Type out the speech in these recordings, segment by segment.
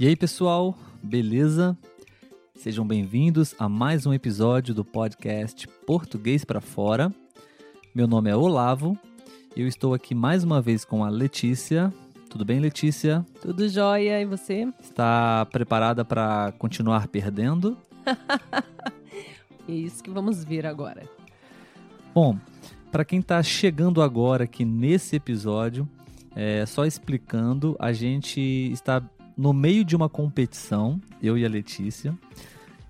E aí, pessoal, beleza? Sejam bem-vindos a mais um episódio do podcast Português para Fora. Meu nome é Olavo e eu estou aqui mais uma vez com a Letícia. Tudo bem, Letícia? Tudo jóia, e você? Está preparada para continuar perdendo? é isso que vamos ver agora. Bom, para quem está chegando agora aqui nesse episódio, é, só explicando, a gente está no meio de uma competição, eu e a Letícia.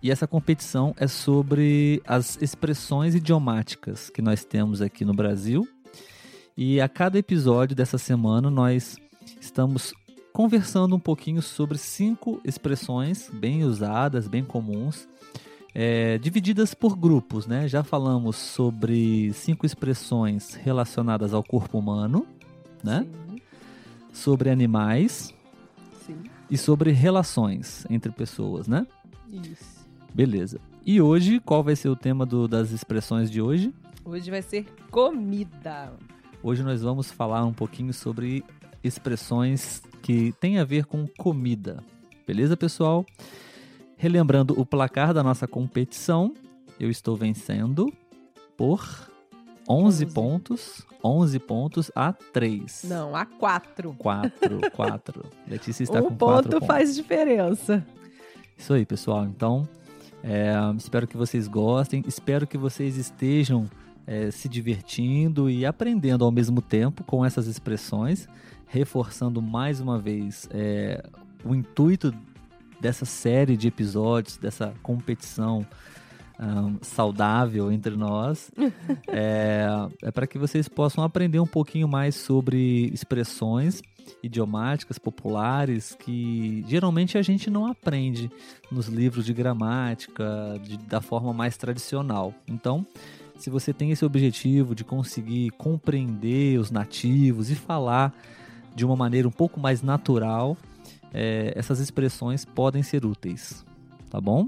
E essa competição é sobre as expressões idiomáticas que nós temos aqui no Brasil. E a cada episódio dessa semana nós estamos conversando um pouquinho sobre cinco expressões bem usadas, bem comuns, é, divididas por grupos, né? Já falamos sobre cinco expressões relacionadas ao corpo humano, né? Sim. Sobre animais, e sobre relações entre pessoas, né? Isso. Beleza. E hoje, qual vai ser o tema do, das expressões de hoje? Hoje vai ser comida. Hoje nós vamos falar um pouquinho sobre expressões que têm a ver com comida. Beleza, pessoal? Relembrando o placar da nossa competição, eu estou vencendo por 11, 11. pontos. 11 pontos a 3. Não, a 4. 4, 4. Letícia está um com 4 ponto pontos. faz diferença. Isso aí, pessoal. Então, é, espero que vocês gostem. Espero que vocês estejam é, se divertindo e aprendendo ao mesmo tempo com essas expressões, reforçando mais uma vez é, o intuito dessa série de episódios, dessa competição um, saudável entre nós, é, é para que vocês possam aprender um pouquinho mais sobre expressões idiomáticas populares que geralmente a gente não aprende nos livros de gramática de, da forma mais tradicional. Então, se você tem esse objetivo de conseguir compreender os nativos e falar de uma maneira um pouco mais natural, é, essas expressões podem ser úteis, tá bom?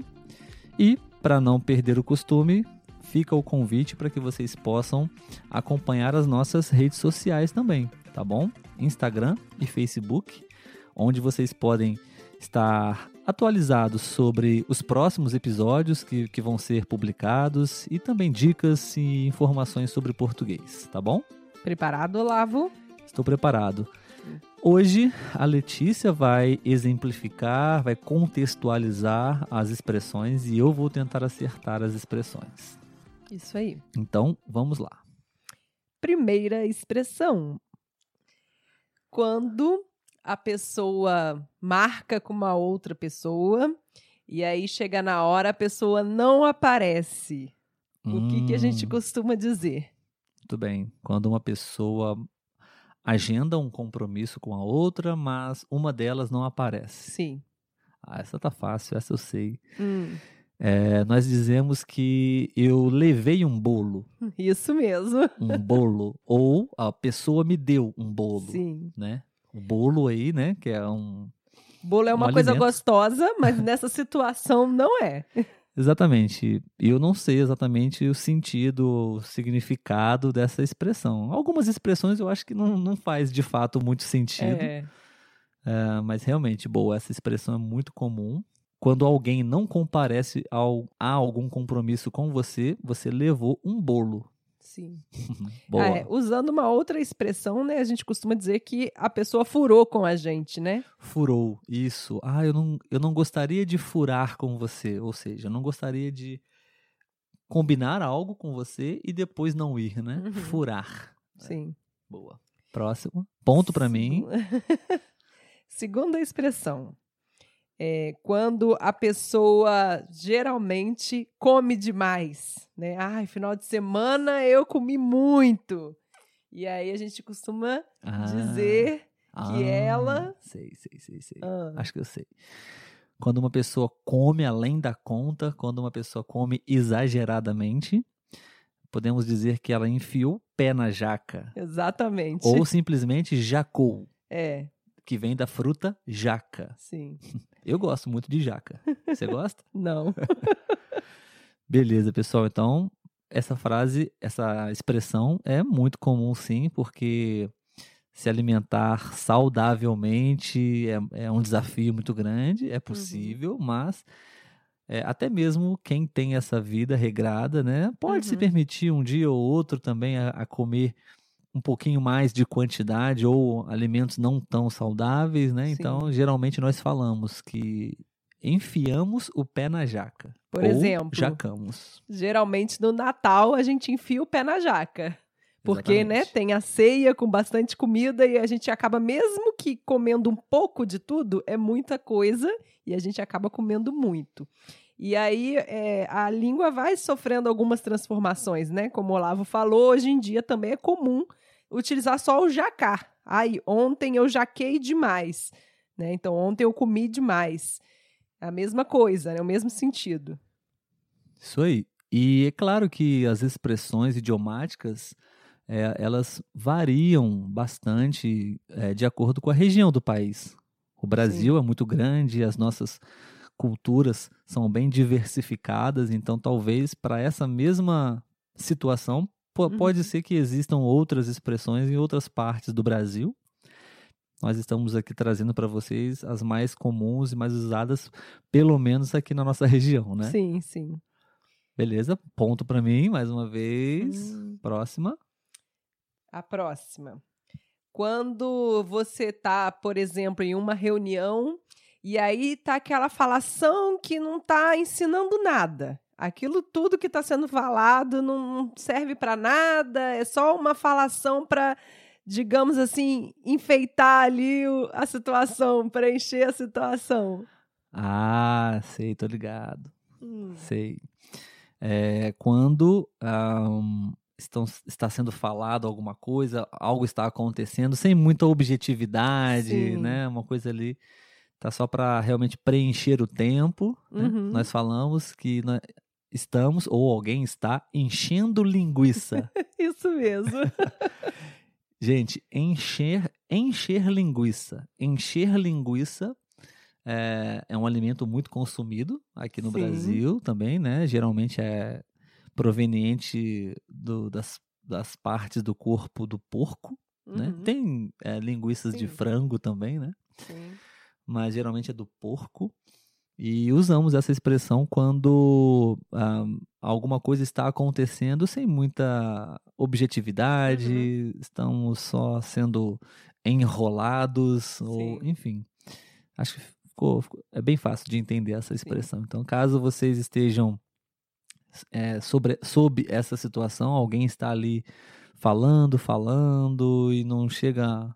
E para não perder o costume, fica o convite para que vocês possam acompanhar as nossas redes sociais também, tá bom? Instagram e Facebook, onde vocês podem estar atualizados sobre os próximos episódios que, que vão ser publicados e também dicas e informações sobre português, tá bom? Preparado, Olavo? Estou preparado. Hoje a Letícia vai exemplificar, vai contextualizar as expressões e eu vou tentar acertar as expressões. Isso aí. Então, vamos lá. Primeira expressão. Quando a pessoa marca com uma outra pessoa e aí chega na hora a pessoa não aparece. O hum, que, que a gente hum. costuma dizer? Muito bem. Quando uma pessoa agenda um compromisso com a outra, mas uma delas não aparece. Sim. Ah, essa tá fácil, essa eu sei. Hum. É, nós dizemos que eu levei um bolo. Isso mesmo. Um bolo. Ou a pessoa me deu um bolo. Sim. Né? O bolo aí, né? Que é um. Bolo é uma um coisa alimento. gostosa, mas nessa situação não é. Exatamente. Eu não sei exatamente o sentido, o significado dessa expressão. Algumas expressões eu acho que não, não faz de fato muito sentido. É. É, mas realmente, boa, essa expressão é muito comum. Quando alguém não comparece ao, a algum compromisso com você, você levou um bolo. Sim. Boa. Ah, é, usando uma outra expressão, né? A gente costuma dizer que a pessoa furou com a gente, né? Furou, isso. Ah, eu não, eu não gostaria de furar com você. Ou seja, eu não gostaria de combinar algo com você e depois não ir, né? Uhum. Furar. Sim. Boa. Próximo. Ponto para mim. Segunda expressão. É quando a pessoa geralmente come demais, né? Ai, final de semana eu comi muito. E aí a gente costuma Ah, dizer ah, ela- Sei, sei, sei, sei. Ah. Acho que eu sei. Quando uma pessoa come além da conta, quando uma pessoa come exageradamente, podemos dizer que ela enfiou o pé na jaca. Exatamente. Ou simplesmente jacou, É, que vem da fruta jaca. sim. Eu gosto muito de jaca. Você gosta? Não. Beleza, pessoal. Então, essa frase, essa expressão é muito comum, sim, porque se alimentar saudavelmente é, é um desafio muito grande, é possível, mas é, até mesmo quem tem essa vida regrada, né, pode se Uhum. permitir um dia ou outro também a, a comer um pouquinho mais de quantidade ou alimentos não tão saudáveis, né? Sim. Então, geralmente nós falamos que enfiamos o pé na jaca. Por ou exemplo, jacamos. geralmente no Natal a gente enfia o pé na jaca. Porque, né, Exatamente. tem a ceia com bastante comida e a gente acaba, mesmo que comendo um pouco de tudo, é muita coisa e a gente acaba comendo muito. E aí é, a língua vai sofrendo algumas transformações, né? Como o Olavo falou, hoje em dia também é comum utilizar só o jacar. Ai, ontem eu jaquei demais, né? Então ontem eu comi demais. É a mesma coisa, né? O mesmo sentido. Isso aí. E é claro que as expressões idiomáticas é, elas variam bastante é, de acordo com a região do país. O Brasil é muito grande, as nossas culturas são bem diversificadas, então talvez para essa mesma situação Uhum. pode ser que existam outras expressões em outras partes do Brasil. Nós estamos aqui trazendo para vocês as mais comuns e mais usadas, pelo menos aqui na nossa região, né? Sim, sim. Beleza, ponto pra mim, mais uma vez. Hum. Próxima. A próxima. Quando você tá, por exemplo, em uma reunião e aí tá aquela falação que não tá ensinando nada. Aquilo tudo que está sendo falado não serve para nada, é só uma falação para, digamos assim, enfeitar ali a situação, preencher a situação. Ah, sei, tô ligado. Hum, Sei. É, quando ahm, estão, está sendo falado alguma coisa, algo está acontecendo sem muita objetividade, Sim. né? Uma coisa ali tá só para realmente preencher o tempo. né? Uhum. Nós falamos que nós estamos ou alguém está enchendo linguiça. Isso mesmo. Gente, encher, encher linguiça. Encher linguiça é, é um alimento muito consumido aqui no Sim. Brasil também, né? Geralmente é proveniente do- das, das partes do corpo do porco, né? Uhum, Tem é, linguiças de Sim. frango também, né? sim. Mas geralmente é do porco. E usamos essa expressão quando ah, alguma coisa está acontecendo sem muita objetividade, estamos só sendo enrolados, ou, Sim. enfim. Acho que ficou, ficou- é bem fácil de entender essa expressão. Então, caso vocês estejam é, sobre, sob essa situação, alguém está ali falando, falando e não chega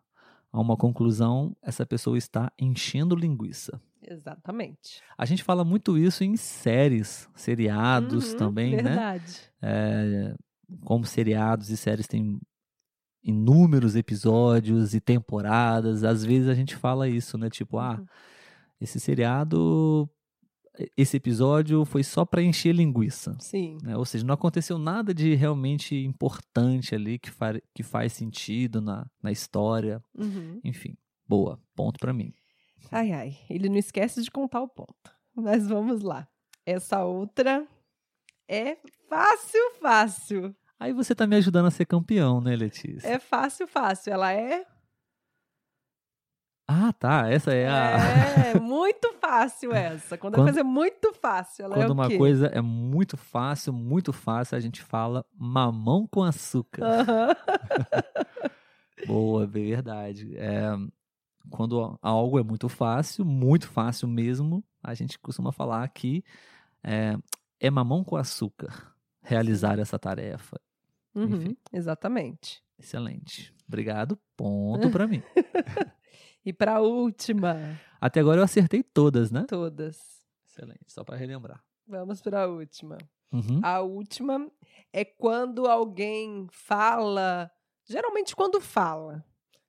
a uma conclusão, essa pessoa está enchendo linguiça. Exatamente. A gente fala muito isso em séries, seriados Uhum, também, né? Verdade. É, como seriados e séries têm inúmeros episódios e temporadas, às vezes a gente fala isso, né? Tipo, ah, Uhum. esse seriado, esse episódio foi só para encher linguiça. Sim. né? Ou seja, não aconteceu nada de realmente importante ali que, fa que faz sentido na, na história. Uhum. Enfim, boa, ponto pra mim. Ai, ai. Ele não esquece de contar o ponto. Mas vamos lá. Essa outra é fácil, fácil. Aí você tá me ajudando a ser campeão, né, Letícia? É fácil, fácil. Ela é. Ah, tá. Essa é a. É muito fácil essa. Quando, a Quando- coisa é muito fácil, ela é Quando o uma coisa é muito fácil, muito fácil, a gente fala mamão com açúcar. Aham. Boa, verdade. É, quando algo é muito fácil, muito fácil mesmo, a gente costuma falar que é, é mamão com açúcar realizar essa tarefa. Uhum, exatamente. Excelente. Obrigado. Ponto pra mim. E para a última, Até agora eu acertei todas, né? todas. Excelente. Só pra relembrar. Vamos para a última. Uhum. A última é quando alguém fala geralmente quando fala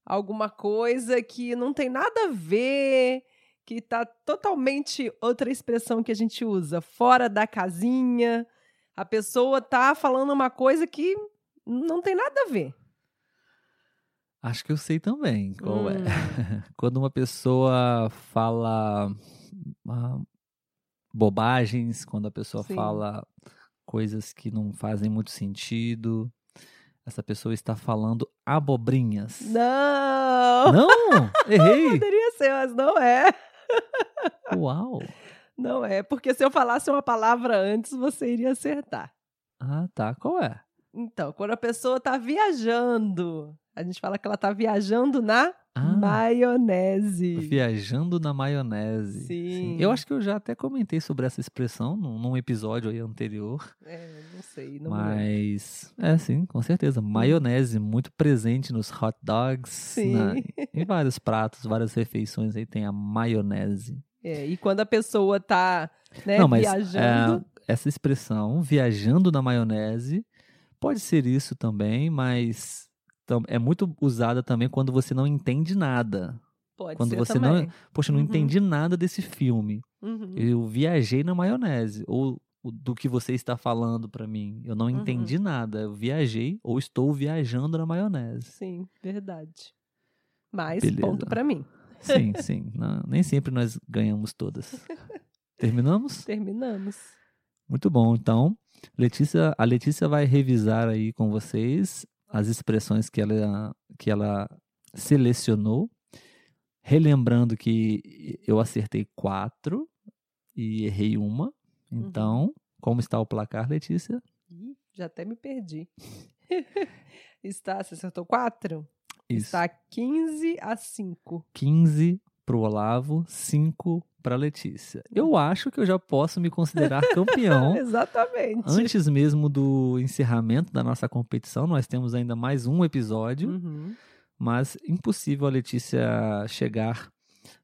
alguma coisa que não tem nada a ver, que tá totalmente outra expressão que a gente usa, fora da casinha. A pessoa tá falando uma coisa que não tem nada a ver. Acho que eu sei também qual é. Hum. Quando uma pessoa fala ah, bobagens, quando a pessoa Sim. fala coisas que não fazem muito sentido, essa pessoa está falando abobrinhas. Não! Não! Errei! Poderia ser, mas não é. Uau! Não é, porque se eu falasse uma palavra antes, você iria acertar. Ah, tá. Qual é? Então, quando a pessoa tá viajando, a gente fala que ela tá viajando na Ah, maionese. viajando na maionese. Sim. Eu acho que eu já até comentei sobre essa expressão num, num episódio aí anterior. É, não sei, não lembro. Mas, é sim, com certeza. Maionese, muito presente nos hot dogs, Sim. na- em vários pratos, várias refeições aí tem a maionese. É, e quando a pessoa tá né, Não, mas viajando. é, essa expressão, viajando na maionese, pode ser isso também, mas é muito usada também quando você não entende nada. pode quando ser você não- também. Poxa, eu não Uhum. entendi nada desse filme. Uhum. Eu viajei na maionese. Ou do que você está falando pra mim. Eu não Uhum. entendi nada. Eu viajei ou estou viajando na maionese. Sim, verdade. Mas Beleza. ponto pra mim. Sim, sim. Não, nem sempre nós ganhamos todas. Terminamos? Terminamos. Muito bom. Então, Letícia, a Letícia vai revisar aí com vocês as expressões que ela, que ela selecionou. Relembrando que eu acertei quatro e errei uma. Então, como está o placar, Letícia? Já até me perdi. Está, você acertou quatro? Isso. Está 15 a 5. 15 para o Olavo, 5 para Letícia. Eu acho que eu já posso me considerar campeão. Exatamente. Antes mesmo do encerramento da nossa competição, nós temos ainda mais um episódio, Uhum. mas impossível a Letícia chegar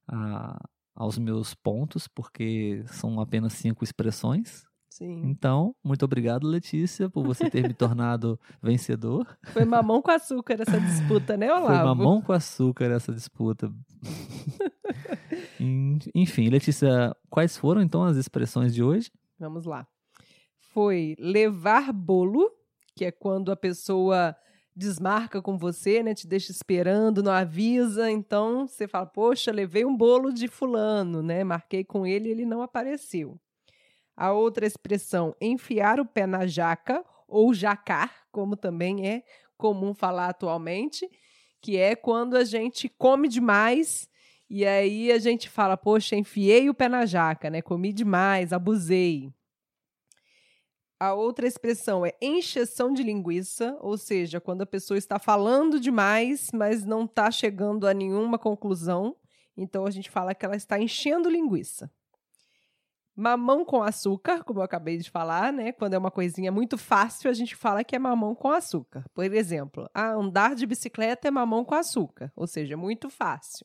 a- aos meus pontos, porque são apenas cinco expressões. Sim. Então, muito obrigado, Letícia, por você ter me tornado vencedor. Foi mamão com açúcar essa disputa, né, Olavo? Foi mamão com açúcar essa disputa. En- Enfim, Letícia, quais foram então as expressões de hoje? Vamos lá. Foi levar bolo, que é quando a pessoa desmarca com você, né? Te deixa esperando, não avisa. Então você fala, poxa, levei um bolo de fulano, né? Marquei com ele e ele não apareceu. A outra expressão, enfiar o pé na jaca ou jacar, como também é comum falar atualmente, que é quando a gente come demais e aí a gente fala, poxa, enfiei o pé na jaca, né? Comi demais, abusei. A outra expressão é encheção de linguiça, ou seja, quando a pessoa está falando demais, mas não está chegando a nenhuma conclusão. Então a gente fala que ela está enchendo linguiça. Mamão com açúcar, como eu acabei de falar, né? Quando é uma coisinha muito fácil, a gente fala que é mamão com açúcar. Por exemplo, ah, andar de bicicleta é mamão com açúcar, ou seja, muito fácil.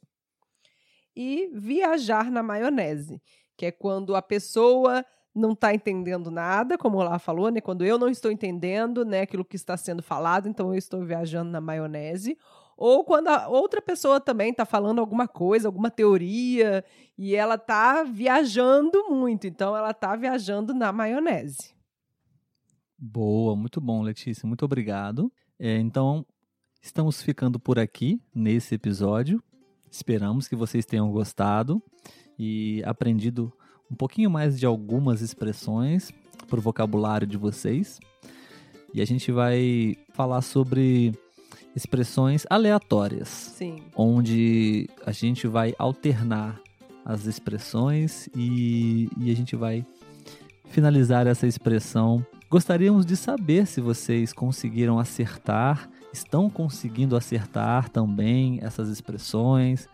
E viajar na maionese, que é quando a pessoa não está entendendo nada, como Lá falou, né? Quando eu não estou entendendo, né, aquilo que está sendo falado, então eu estou viajando na maionese. Ou quando a outra pessoa também está falando alguma coisa, alguma teoria, e ela está viajando muito, então ela está viajando na maionese. Boa, muito bom, Letícia, muito obrigado. É, então, estamos ficando por aqui nesse episódio. Esperamos que vocês tenham gostado e aprendido um pouquinho mais de algumas expressões para o vocabulário de vocês. E a gente vai falar sobre expressões aleatórias, Sim. onde a gente vai alternar as expressões e, e a gente vai finalizar essa expressão. Gostaríamos de saber se vocês conseguiram acertar, estão conseguindo acertar também essas expressões.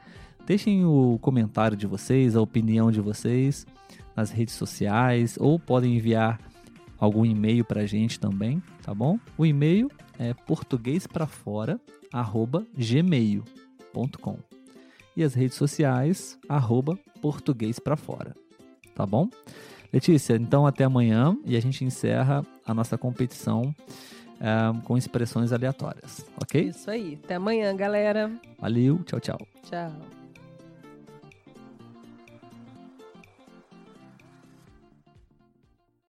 Deixem o comentário de vocês, a opinião de vocês nas redes sociais ou podem enviar algum e-mail para a gente também, tá bom? O e-mail é portuguesprafora@gmail.com e as redes sociais arroba português pra fora, tá bom? Letícia, então até amanhã e a gente encerra a nossa competição é, com expressões aleatórias, ok? Isso aí. Até amanhã, galera. Valeu, tchau, tchau. Tchau.